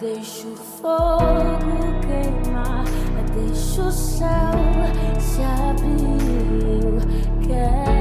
Deixa o fogo queimar, deixa o céu se abrir. Quero